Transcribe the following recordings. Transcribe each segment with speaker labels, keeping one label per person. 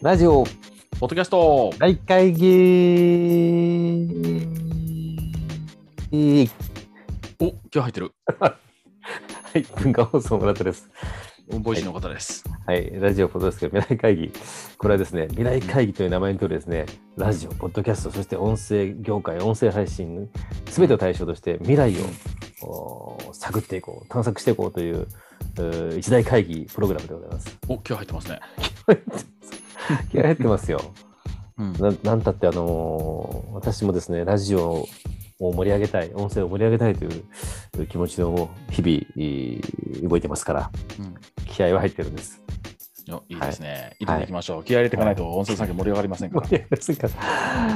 Speaker 1: ラジオ
Speaker 2: ポッドキャスト
Speaker 1: 大会議
Speaker 2: お今日入ってる
Speaker 1: はい、文化放送村田です。
Speaker 2: ボイシーの方です。
Speaker 1: はい、ラジオ、ポッドキャスト未来会議。これはですね、未来会議という名前の通りですね、ラジオ、ポッドキャスト、そして音声業界、音声配信、すべてを対象として未来をお探っていこう、探索していこうといううー一大会議プログラムでございます。
Speaker 2: お今日入ってますね。
Speaker 1: 気合入ってますよ。
Speaker 2: うん
Speaker 1: ななんたって、あのー私もですね、ラジオを盛り上げたい、音声を盛り上げたいという気持ちの日々えー動いてますから、
Speaker 2: うん
Speaker 1: 気合は入ってるんです。
Speaker 2: おいいですね。入れていきましょう。気合い入れていかないと音声産業盛り上がりませんから。
Speaker 1: 盛り上がりませんか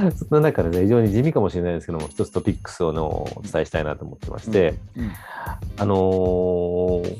Speaker 1: らそんな中でね、非常に地味かもしれないですけども、一つトピックスをのお伝えしたいなと思ってまして、
Speaker 2: うん
Speaker 1: あのー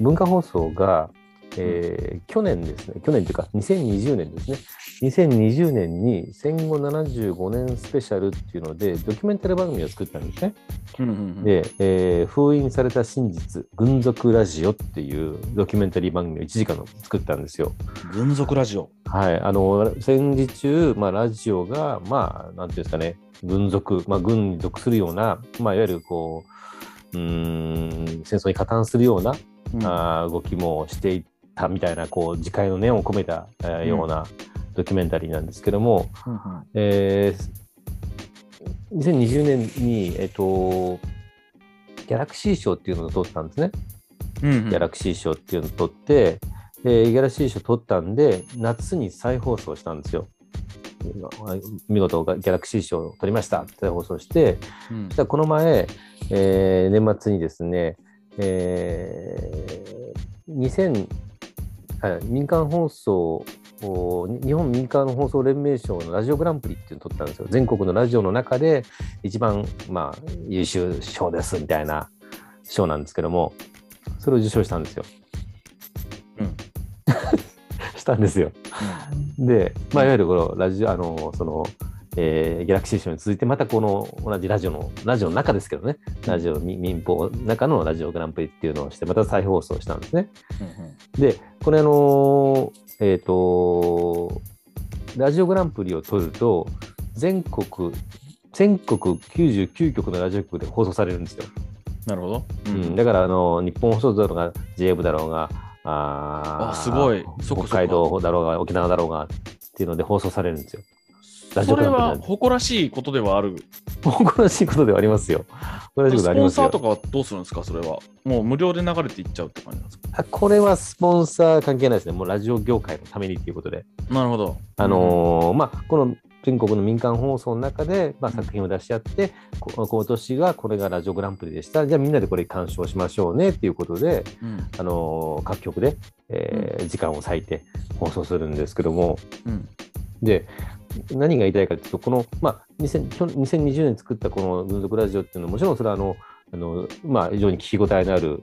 Speaker 1: 文化放送が、えー去年ですね、去年というか2020年ですね、2020年に戦後75年スペシャルっていうので、ドキュメンタリー番組を作ったんですね。
Speaker 2: うんうんうん。
Speaker 1: で、えー封印された真実、軍属ラジオっていうドキュメンタリー番組を1時間の作ったんですよ。
Speaker 2: 軍属ラジオ。
Speaker 1: はい、あの戦時中、まあ、ラジオが、まあ、なんていうんですかね、軍属、まあ、軍に属するような、まあ、いわゆるこう、うーん、戦争に加担するような、
Speaker 2: うん。
Speaker 1: あー動きもしていったみたいな、こう、自戒の念を込めた、えー
Speaker 2: うん。
Speaker 1: ようなドキュメンタリーなんですけども、
Speaker 2: うんうん。
Speaker 1: えー2020年に、えっと、ギャラクシー賞っていうのを取ったんですね。
Speaker 2: うんうん。
Speaker 1: ギャラクシー賞っていうのを取って、えーギャラクシー賞取ったんで、夏に再放送したんですよ。見事ギャラクシー賞を取りました。って再放送して、
Speaker 2: うん。
Speaker 1: そしたらこの前、えー年末にですね、えー2000あ民間放送お日本民間放送連盟賞のラジオグランプリっていうのを取ったんですよ。全国のラジオの中で一番、まあ、優秀賞ですみたいな賞なんですけども、それを受賞したんですよ。
Speaker 2: うん
Speaker 1: したんですよ。で、まあ、いわゆるこのラジオ、あの、その、えーギャラクシー賞に続いて、またこの同じラジオの、ラジオの中ですけどね、ラジオ、民民放の中のラジオグランプリっていうのをして、また再放送したんですね。
Speaker 2: うんうん
Speaker 1: で、これあのーえっ、と、ラジオグランプリを取ると、全国、全国99局のラジオ局で放送されるんですよ。
Speaker 2: なるほど。う
Speaker 1: うん、だからあの日本放送だろうが JF だろうがあー
Speaker 2: あすごい
Speaker 1: 北海道だろうが沖縄だろうがっていうので放送されるんですよ。ラジ
Speaker 2: それ
Speaker 1: オグランプリなんで
Speaker 2: は誇らしいことではある。
Speaker 1: 誇らしいことではありますよ。誇らしいことあ
Speaker 2: スポン
Speaker 1: りますよ
Speaker 2: サーとかはどうするんですか、それは。もう無料で流れていっちゃうって感じなんですか？
Speaker 1: あこれはスポンサー関係ないですね。もうラジオ業界のためにっていうことで。
Speaker 2: なるほど。
Speaker 1: あのーまあ、この全国の民間放送の中で、まあ、作品を出し合って、こ今年はこれがラジオグランプリでした。じゃあみんなでこれ鑑賞しましょうねっていうことで、
Speaker 2: うん
Speaker 1: あのー各局で、えー時間を割いて放送するんですけども、
Speaker 2: うん
Speaker 1: で、何が言いたいかというと、この、まあ、2000去2020年作ったこの軍属ラジオっていうのは、もちろんそれはあの、あのまあ、非常に聞き応えのある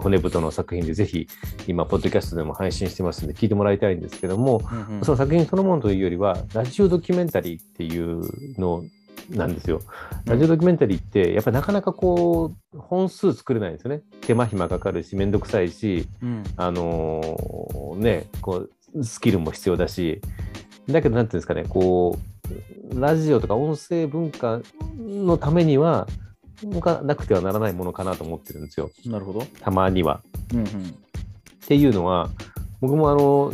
Speaker 1: 骨太の作品で、ぜひ今、ポッドキャストでも配信してますので、聞いてもらいたいんですけども、
Speaker 2: うんうん
Speaker 1: その作品そのものというよりは、ラジオドキュメンタリーっていうのなんですよ。ラジオドキュメンタリーって、やっぱりなかなかこう、本数作れないんですよね。手間暇かかるし、めんどくさいし、
Speaker 2: うん
Speaker 1: あのーね、こう、スキルも必要だし、だけど、なんていうんですかね、こう、ラジオとか音声文化のためには、がなくてはならないものかなと思ってるんですよ。
Speaker 2: なるほど。
Speaker 1: たまには。
Speaker 2: うんうん
Speaker 1: っていうのは、僕もあの、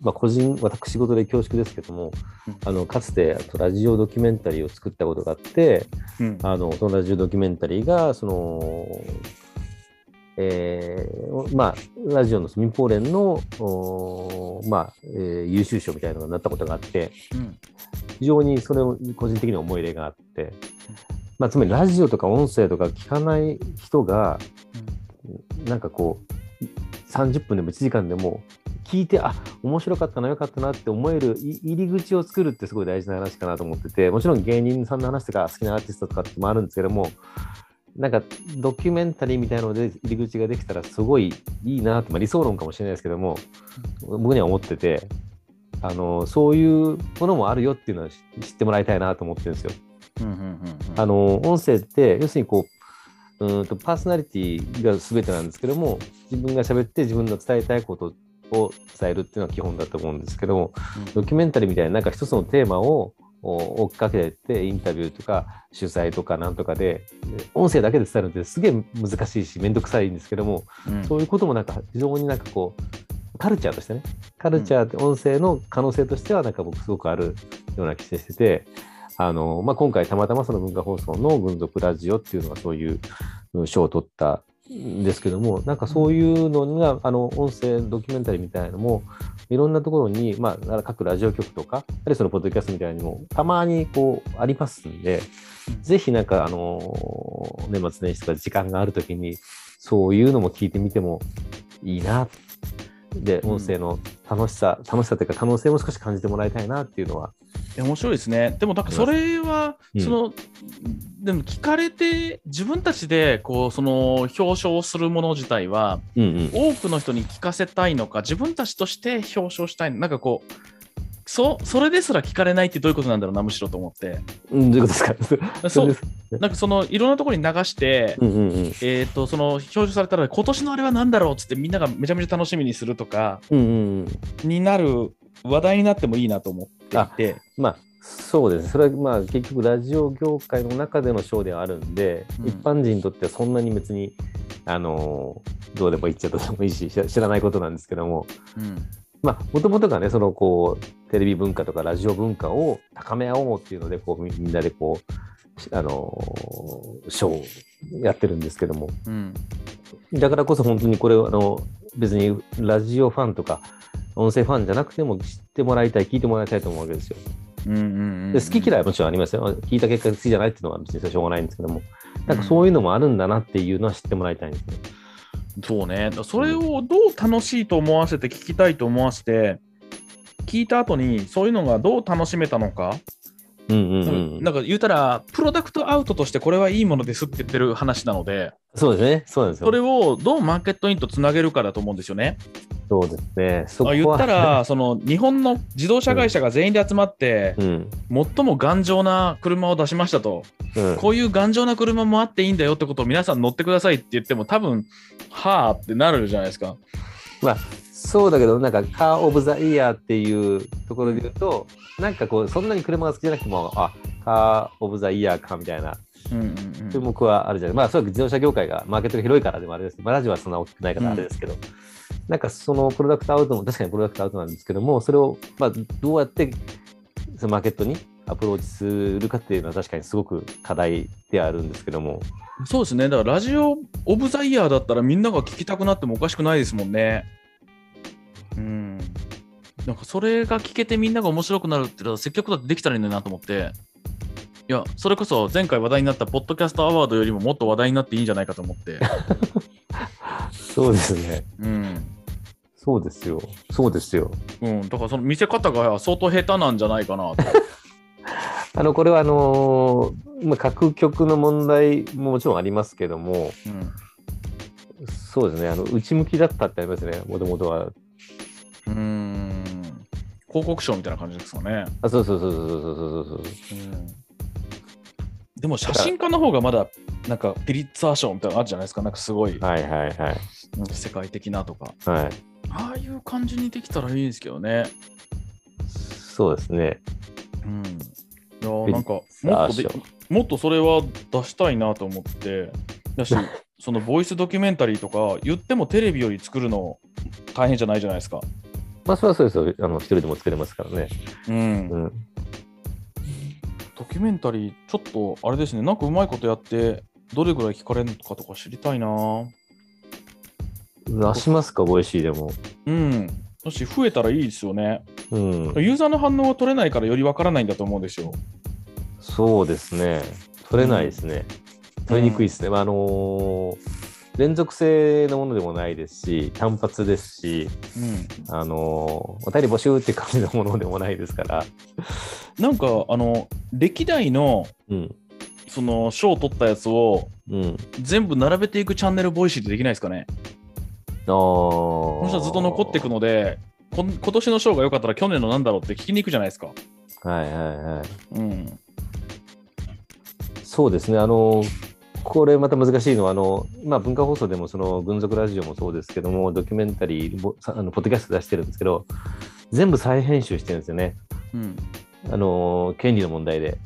Speaker 1: まあ、個人、私事で恐縮ですけども、
Speaker 2: うん
Speaker 1: あのかつてあとラジオドキュメンタリーを作ったことがあって、
Speaker 2: うん
Speaker 1: あのそのラジオドキュメンタリーが、その、えーまあ、ラジオの民放連の、おまあえー優秀賞みたいなのになったことがあって、
Speaker 2: うん。
Speaker 1: 非常にそれを個人的に思い入れがあって、まあ、つまりラジオとか音声とか聞かない人が、なんかこう、30分でも1時間でも聞いて、あ面白かったな、よかったなって思えるい入り口を作るってすごい大事な話かなと思ってて、もちろん芸人さんの話とか好きなアーティストとかってもあるんですけども、なんかドキュメンタリーみたいなので入り口ができたらすごいいいなって、まあ、理想論かもしれないですけども、僕には思ってて、あのそういうものもあるよっていうのは知知ってもらいたいなと思ってるんですよ。
Speaker 2: うんうんうんうん。
Speaker 1: あの音声って要するにこううーんとパーソナリティが全てなんですけども自分が喋って自分の伝えたいことを伝えるっていうのは基本だと思うんですけども、
Speaker 2: うん。
Speaker 1: ドキュメンタリーみたいななんか一つのテーマをお追っかけてインタビューとか取材とかなんとかでで音声だけで伝えるのってすげえ難しいし面倒くさいんですけども、
Speaker 2: うん。
Speaker 1: そういうこともなんか非常になんかこうカルチャーとしてねカルチャーって音声の可能性としてはなんか僕すごくあるような気がしててあの、まあ、今回たまたまその文化放送の軍属ラジオっていうのがそういううん賞を取ったんですけどもなんかそういうのがあの音声ドキュメンタリーみたいなのもいろんなところに、まあ、各ラジオ局とか、あるいはそのポッドキャストみたいにも、たまにこう、ありますんで、
Speaker 2: うん
Speaker 1: ぜひなんか、あの、年末年始とか時間があるときに、そういうのも聞いてみてもいいな。で、
Speaker 2: うん
Speaker 1: 音声の楽しさ、楽しさというか可能性も少し感じてもらいたいなっていうのは、
Speaker 2: いや面白いですね。でも、なんかそれは、
Speaker 1: うん
Speaker 2: その、でも聞かれて、自分たちで、こう、その、表彰するもの自体は、
Speaker 1: うんうん。
Speaker 2: 多くの人に聞かせたいのか、自分たちとして表彰したいのなんかこう、そそれですら聞かれないってどういうことなんだろうな、むしろと思って。
Speaker 1: うん、どういうことですか？
Speaker 2: そう
Speaker 1: です
Speaker 2: なんかそのいろんなところに流して、
Speaker 1: うんうんうん。
Speaker 2: えー、とその表彰されたら今年のあれは何だろうっつってみんながめちゃめちゃ楽しみにするとか。になる話題になってもいいなと思っていて、
Speaker 1: まあ、そうですね。それはまあ結局ラジオ業界の中でのショーではあるんで、
Speaker 2: うん。
Speaker 1: 一般人にとってはそんなに別に、あのーどうでもいいっちゃどうでもいいし、知らないことなんですけども、
Speaker 2: うん。
Speaker 1: まあ、もともとがね、そのこう、テレビ文化とかラジオ文化を高め合おうっていうので、こう、みみんなでこう、しあのーショーをやってるんですけども、
Speaker 2: うん。
Speaker 1: だからこそ本当にこれをあの別にラジオファンとか音声ファンじゃなくても知ってもらいたい、聞いてもらいたいと思うわけですよ。
Speaker 2: うんうんうん
Speaker 1: で好き嫌いはもちろんありますよ。聞いた結果好きじゃないっていうのは別にしょうがないんですけども、なんかそういうのもあるんだなっていうのは知ってもらいたいんですね。
Speaker 2: そうねだからそれをどう楽しいと思わせて聞きたいと思わせて聞いた後にそういうのがどう楽しめたのか、
Speaker 1: うんうんうん。
Speaker 2: なんか言うたらプロダクトアウトとしてこれはいいものですって言ってる話なので
Speaker 1: そうですね。そうですよ。
Speaker 2: それをどうマーケットインとつなげるかだと思うんですよね。
Speaker 1: そうですね。そ
Speaker 2: 言ったら、その日本の自動車会社が全員で集まって、
Speaker 1: うん。
Speaker 2: 最も頑丈な車を出しましたと、
Speaker 1: うん。
Speaker 2: こういう頑丈な車もあっていいんだよってことを皆さん乗ってくださいって言っても、多分はあってなるじゃないですか。
Speaker 1: まあ、そうだけど、なんか、カー・オブ・ザ・イヤーっていうところで言うと、なんかこう、そんなに車が好きじゃなくても、あ、カー・オブ・ザ・イヤーかみたいな
Speaker 2: うんうん
Speaker 1: 注目はあるじゃない、まあ、そう自動車業界がマーケットが広いからでもあれですけど、まあ、ラジオはそんな大きくないからあれですけど、なんかそのプロダクトアウトも確かにプロダクトアウトなんですけども、それをまあどうやってそのマーケットにアプローチするかっていうのは確かにすごく課題ではあるんですけども、
Speaker 2: うんそうですね、だからラジオ・オブ・ザ・イヤーだったらみんなが聞きたくなってもおかしくないですもんね。うん。なんかそれが聞けてみんなが面白くなるっていうのは積極だってできたらいいのになと思って。いや、それこそ前回話題になったポッドキャストアワードよりももっと話題になっていいんじゃないかと思って。
Speaker 1: そうですね。
Speaker 2: うん。
Speaker 1: そうですよ。そうですよ。
Speaker 2: うん、だからその見せ方が相当下手なんじゃないかなと。
Speaker 1: あの、これはあのーまあ、各局の問題ももちろんありますけども、
Speaker 2: うん
Speaker 1: そうですね、あの内向きだったってありますね、もともとは。
Speaker 2: うーん広告賞みたいな感じですかね。
Speaker 1: あそうそうそうそうそうそうそうそう。
Speaker 2: でも写真家の方がまだなんかピリッツァー賞みたいなのあるじゃないですか。なんかすごい
Speaker 1: はいはいはい。
Speaker 2: 世界的なとか。
Speaker 1: はい。
Speaker 2: ああいう感じにできたらいいですけどね。
Speaker 1: そうですね。
Speaker 2: うん。いやーなんかも
Speaker 1: あ
Speaker 2: っとで
Speaker 1: 賞
Speaker 2: もっとそれは出したいなと思って。だし、そのボイスドキュメンタリーとか言ってもテレビより作るの大変じゃないじゃないですか。
Speaker 1: まあ、それはそうですよ。あの、一人でも作れますからね。
Speaker 2: うん
Speaker 1: うん。
Speaker 2: ドキュメンタリー、ちょっとあれですね、なんかうまいことやって、どれぐらい聞かれるのかとか知りたいな。
Speaker 1: 出しますか、ボイシーでも。
Speaker 2: うん。もし増えたらいいですよね。
Speaker 1: うん。
Speaker 2: ユーザーの反応が取れないからよりわからないんだと思うんですよ。
Speaker 1: そうですね。取れないですね。取りにくいですね。まあ、あのー連続性のものでもないですし、単発ですし、
Speaker 2: うん。
Speaker 1: あのーお便り募集って感じのものでもないですから。
Speaker 2: なんか、あの、歴代の、
Speaker 1: うん。
Speaker 2: その、賞を取ったやつを
Speaker 1: うん。
Speaker 2: 全部並べていくチャンネルボイシーってできないですかね？
Speaker 1: ああ。
Speaker 2: この人はずっと残っていくので、こん今年の賞が良かったら去年のなんだろうって聞きに行くじゃないですか。
Speaker 1: はいはいはい。
Speaker 2: うん。
Speaker 1: そうですね。あのーこれまた難しいのは、あの、まあ、文化放送でもその軍属ラジオもそうですけども、ドキュメンタリー、あのポッドキャスト出してるんですけど、全部再編集してるんですよね。
Speaker 2: うん。
Speaker 1: あの、権利の問題で。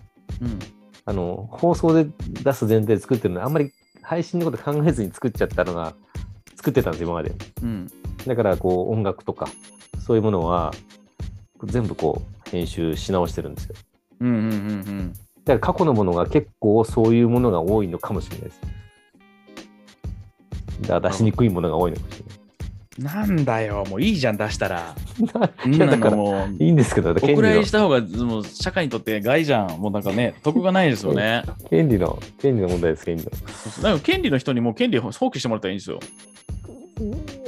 Speaker 2: うん。
Speaker 1: あの、放送で出す前提で作ってるので、あんまり配信のこと考えずに作っちゃったのが、作ってたんですよ、今まで。
Speaker 2: うん。
Speaker 1: だから、こう、音楽とか、そういうものは、全部こう、編集し直してるんですよ。
Speaker 2: うん。うん。うん。
Speaker 1: だから過去のものが結構そういうものが多いのかもしれないです。だから出しにくいものが多いのかもしれ
Speaker 2: なんだよ、もういいじゃん、出したら。
Speaker 1: ない。いや、だから、
Speaker 2: もう、
Speaker 1: いいんですけど、
Speaker 2: お蔵入りした方がもう社会にとって害じゃん。もうなんかね、得がないですよね。
Speaker 1: 権利の、権利の問題です、権利の。
Speaker 2: なんか権利の人にもう権利を放棄してもらったらいいんですよ。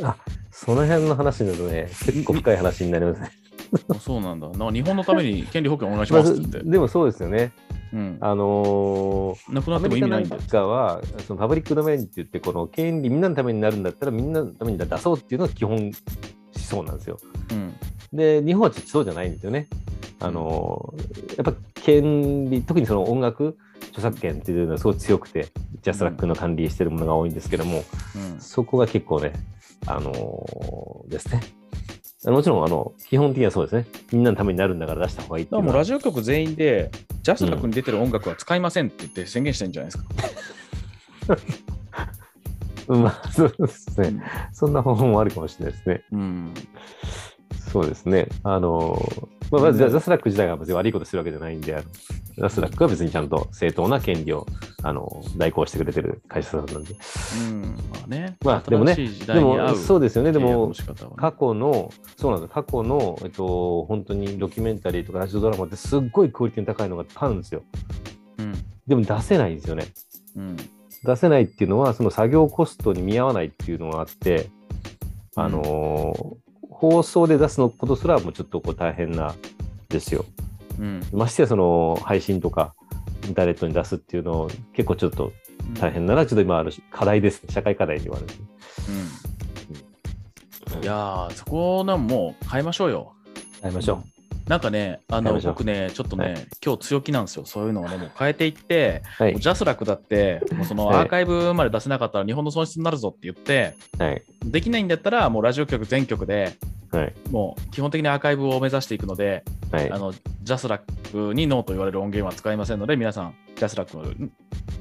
Speaker 1: あ、その辺の話になるとね、結構深い話になりますね。
Speaker 2: あそうなんだ。なんか日本のために権利保険お願いし
Speaker 1: ま
Speaker 2: すって。
Speaker 1: でもそうですよね。
Speaker 2: うん。
Speaker 1: あのー
Speaker 2: なくなっても意味ないんだよ。
Speaker 1: かは、そのパブリックドメインって言って、この権利、みんなのためになるんだったら、みんなのために出そうっていうのが基本思想なんですよ。
Speaker 2: うん。
Speaker 1: で、日本はちょっとそうじゃないんですよね。あのーやっぱ権利、特にその音楽、著作権っていうのはすごい強くて、ジャスラックの管理してるものが多いんですけども、
Speaker 2: うん。
Speaker 1: そこが結構ね、あのーですね。もちろん、あの、基本的にはそうですね。みんなのためになるんだから出した方がいいって
Speaker 2: だからもうラジオ局全員で、ジャスラックに出てる音楽は使いませんって言って宣言したいんじゃないですか。
Speaker 1: うん まあ、そうですね。
Speaker 2: うん
Speaker 1: そんな方法もあるかもしれないですね。
Speaker 2: うん。
Speaker 1: そうですね。あの、まあ、まず、ジャスラック自体が別に悪いことしてるわけじゃないんで、ジャスラックは別にちゃんと正当な権利を、あの、代行してくれてる会社さんなんで。
Speaker 2: うん。まあね。
Speaker 1: まあでもねでも、そうですよね。でも過去の、そうなんです過去の、えっと、本当にドキュメンタリーとかラジオドラマってすっごいクオリティの高いのがあるんですよ。
Speaker 2: うん。
Speaker 1: でも出せないんですよね。
Speaker 2: うん。
Speaker 1: 出せないっていうのは、その作業コストに見合わないっていうのがあって、あのー放送で出すのことすらもうちょっとこう大変なんですよ。
Speaker 2: うん。
Speaker 1: ましてやその配信とかインターネットに出すっていうのを結構ちょっと大変ならちょっと今ある課題ですね。社会課題ではあるんですね。
Speaker 2: うん。いやー、そこなんもう変えましょうよ。
Speaker 1: やりましょ
Speaker 2: なんかね、あの僕ね、ちょっとね、
Speaker 1: はい
Speaker 2: 今日強気なんですよ。そういうのをね、もう変えていって、
Speaker 1: う。はい。
Speaker 2: ジャスラックだって、もうその
Speaker 1: はい
Speaker 2: アーカイブまで出せなかったら日本の損失になるぞって言って、
Speaker 1: はい。
Speaker 2: できないんだったら、もうラジオ局全局で
Speaker 1: はい。
Speaker 2: もう基本的にアーカイブを目指していくので、
Speaker 1: はい
Speaker 2: あ。のジャスラックにノーと言われる音源は使いませんので、皆さん、ジャスラック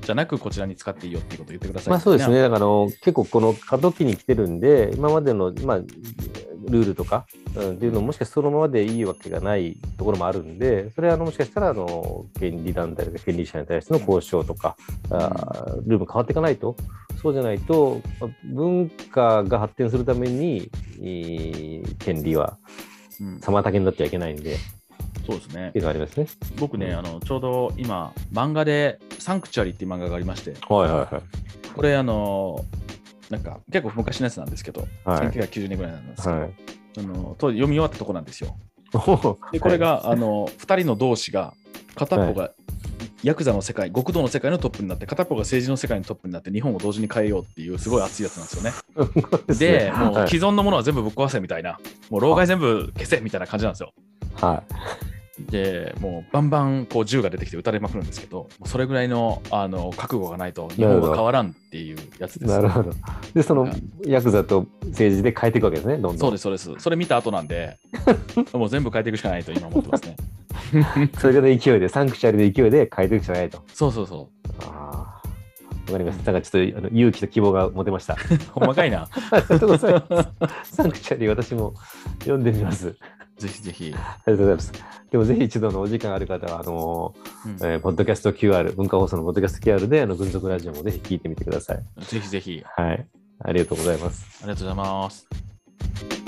Speaker 2: じゃなくこちらに使っていいよっていうことを言ってください。
Speaker 1: まあそうですね。だからあの結構この過渡期に来てるんで、今までの、まあ、ルールとか、うん、っていうのももしかしてそのままでいいわけがないところもあるんで、それはあのもしかしたらあの権利団体とか権利者に対しての交渉とか、あールールも変わっていかないと、そうじゃないと、まあ文化が発展するために、権利は
Speaker 2: うん
Speaker 1: 妨げになっちゃいけないんで、っ
Speaker 2: そうですね
Speaker 1: て。いうのがありますね。
Speaker 2: 僕ね、
Speaker 1: うん
Speaker 2: あのちょうど今、漫画でサンクチュアリっていう漫画がありまして、
Speaker 1: はいはいはい。
Speaker 2: これ、あのなんか結構昔のやつなんですけど、
Speaker 1: はい
Speaker 2: 1990年ぐらいなんですけど、
Speaker 1: はい
Speaker 2: あの当時読み終わったとこなんですよ。
Speaker 1: お
Speaker 2: で、これが、あの2人の同士が、片っぽがヤクザの世界、極道の世界のトップになって、片っぽが政治の世界のトップになって、日本を同時に変えようっていう、すごい熱いやつなんですよね。
Speaker 1: はい
Speaker 2: で、もう
Speaker 1: はい
Speaker 2: 既存のものは全部ぶっ壊せみたいな、もう老害全部消せみたいな感じなんですよ。
Speaker 1: はい。
Speaker 2: で、もうバンバンこう銃が出てきて撃たれまくるんですけど、それぐらいのあの覚悟がないと日本が変わらんっていうやつです。
Speaker 1: なるほど。で、そのヤクザと政治で変えていくわけですね、どんどん。
Speaker 2: そうです、そうです。それ見た後なんで、もう全部変えていくしかないと今思ってますね。
Speaker 1: それぐらいの勢いで、サンクチュアリの勢いで変えていくしかないと。
Speaker 2: そうそうそ
Speaker 1: ああ。わかりました。なんかちょっとあの勇気と希望が持てました。
Speaker 2: 細かいな。
Speaker 1: りがとうございます。サンクチュアリ、私も読んでみます。
Speaker 2: ぜひぜひ。
Speaker 1: ありがとうございます。でもぜひ一度のお時間ある方は、あの
Speaker 2: うん
Speaker 1: えーポッドキャスト QR、文化放送のポッドキャスト QR で、あの、軍属ラジオもぜひ聞いてみてください。
Speaker 2: ぜひぜひ。
Speaker 1: はい。ありがとうございます。
Speaker 2: ありがとうございます。